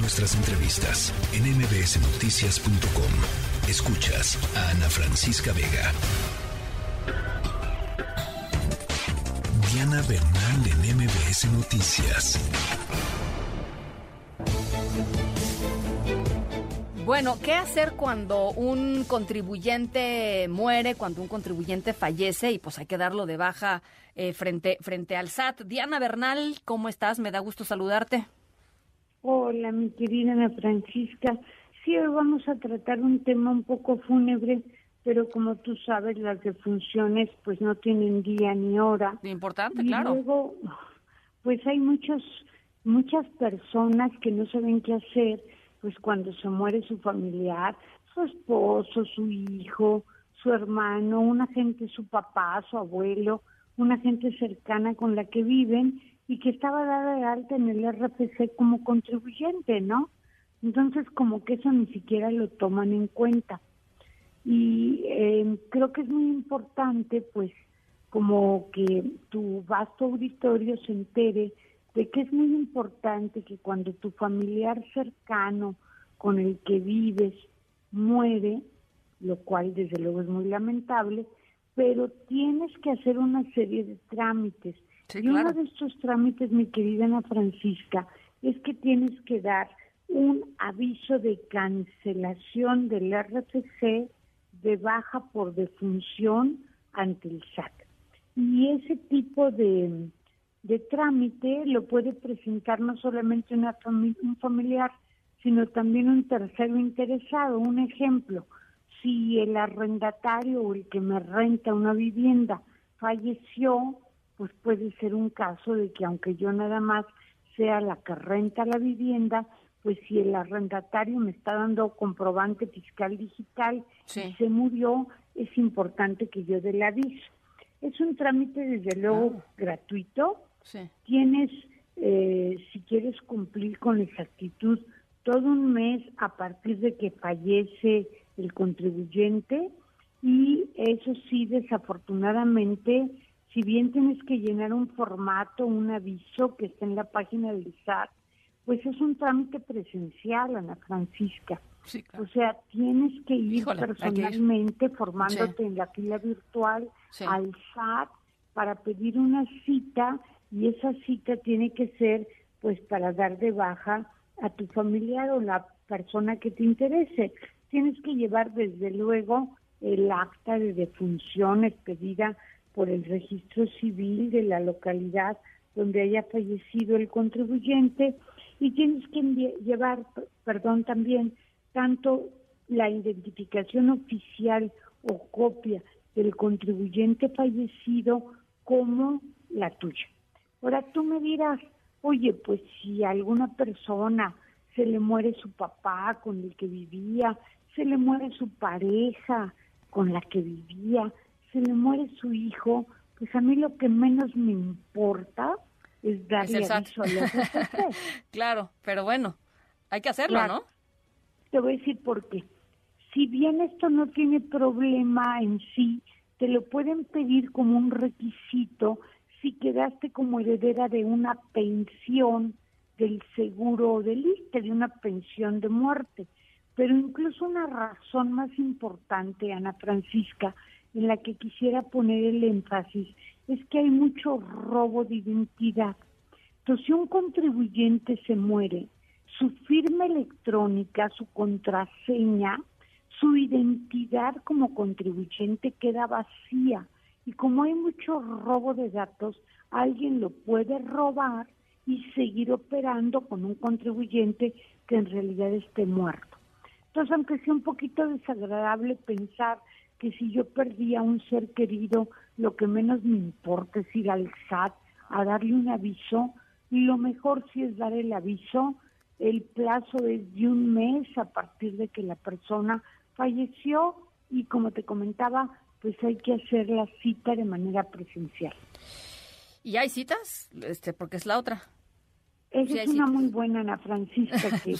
Nuestras entrevistas en mbsnoticias.com. Escuchas a Ana Francisca Vega. Diana Bernal en MBS Noticias. Bueno, ¿qué hacer cuando un contribuyente muere, cuando un contribuyente fallece y pues hay que darlo de baja eh, frente, frente al SAT? Diana Bernal, ¿cómo estás? Me da gusto saludarte. Hola, mi querida Ana Francisca. Sí, hoy vamos a tratar un tema un poco fúnebre, pero como tú sabes, las defunciones pues no tienen día ni hora. Importante, y claro. Luego, pues hay muchos, muchas personas que no saben qué hacer pues cuando se muere su familiar, su esposo, su hijo, su hermano, una gente, su papá, su abuelo, una gente cercana con la que viven y que estaba dada de alta en el RPC como contribuyente, ¿no? Entonces como que eso ni siquiera lo toman en cuenta. Y eh, creo que es muy importante, pues, como que tu vasto auditorio se entere de que es muy importante que cuando tu familiar cercano con el que vives muere, lo cual desde luego es muy lamentable, pero tienes que hacer una serie de trámites. Sí, y uno de estos trámites, mi querida Ana Francisca, es que tienes que dar un aviso de cancelación del RFC de baja por defunción ante el SAT. Y ese tipo de, de trámite lo puede presentar no solamente una fami- un familiar, sino también un tercero interesado. Un ejemplo, si el arrendatario o el que me renta una vivienda falleció, pues puede ser un caso de que aunque yo nada más sea la que renta la vivienda, pues si el arrendatario me está dando comprobante fiscal digital Sí. y se murió, es importante que yo dé el aviso. Es un trámite desde luego Ah. gratuito, Sí. tienes, eh, si quieres cumplir con exactitud, todo un mes a partir de que fallece el contribuyente y eso sí, desafortunadamente, si bien tienes que llenar un formato, un aviso que está en la página del SAT, pues es un trámite presencial, Ana Francisca. Sí, O sea, tienes que ir Híjole, hay que ir. personalmente formándote Sí. en la fila virtual Sí. al SAT para pedir una cita y esa cita tiene que ser pues para dar de baja a tu familiar o la persona que te interese. Tienes que llevar desde luego el acta de defunción expedida por el registro civil de la localidad donde haya fallecido el contribuyente y tienes que llevar, perdón, también tanto la identificación oficial o copia del contribuyente fallecido como la tuya. Ahora tú me dirás, oye, pues si a alguna persona se le muere su papá con el que vivía, se le muere su pareja con la que vivía, se le muere su hijo, pues a mí lo que menos me importa es darle SAT. aviso al RFC. Claro, pero bueno, hay que hacerlo, Claro. ¿no? Te voy a decir por qué. Si bien esto no tiene problema en sí, te lo pueden pedir como un requisito si quedaste como heredera de una pensión del seguro del ISSSTE, de una pensión de muerte. Pero incluso una razón más importante, Ana Francisca, en la que quisiera poner el énfasis, es que hay mucho robo de identidad. Entonces, si un contribuyente se muere, su firma electrónica, su contraseña, su identidad como contribuyente queda vacía. Y como hay mucho robo de datos, alguien lo puede robar y seguir operando con un contribuyente que en realidad esté muerto. Entonces, aunque sea un poquito desagradable pensar que si yo perdí a un ser querido, lo que menos me importa es ir al SAT a darle un aviso, lo mejor sí es dar el aviso, el plazo es de un mes a partir de que la persona falleció y como te comentaba, pues hay que hacer la cita de manera presencial. ¿Y hay citas? Este, porque es la otra. Esa Sí, es una muy buena, Ana Francisca, que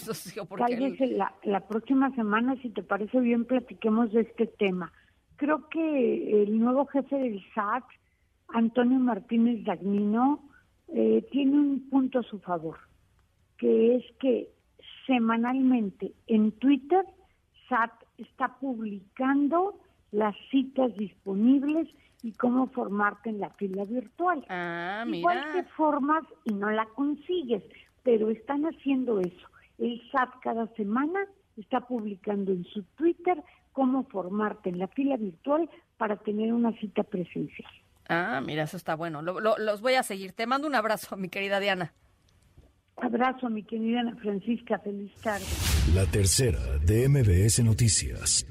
tal vez el- la, la próxima semana, si te parece bien, platiquemos de este tema. Creo que el nuevo jefe del SAT, Antonio Martínez Dagnino, eh, tiene un punto a su favor, que es que semanalmente en Twitter, SAT está publicando las citas disponibles y cómo formarte en la fila virtual. Ah, mira. Igual te formas y no la consigues, pero están haciendo eso. El SAT cada semana está publicando en su Twitter cómo formarte en la fila virtual para tener una cita presencial. Ah, mira, eso está bueno. los voy a seguir. Te mando un abrazo, mi querida Diana. Abrazo, mi querida Ana Francisca. Feliz tarde. La tercera de MBS Noticias.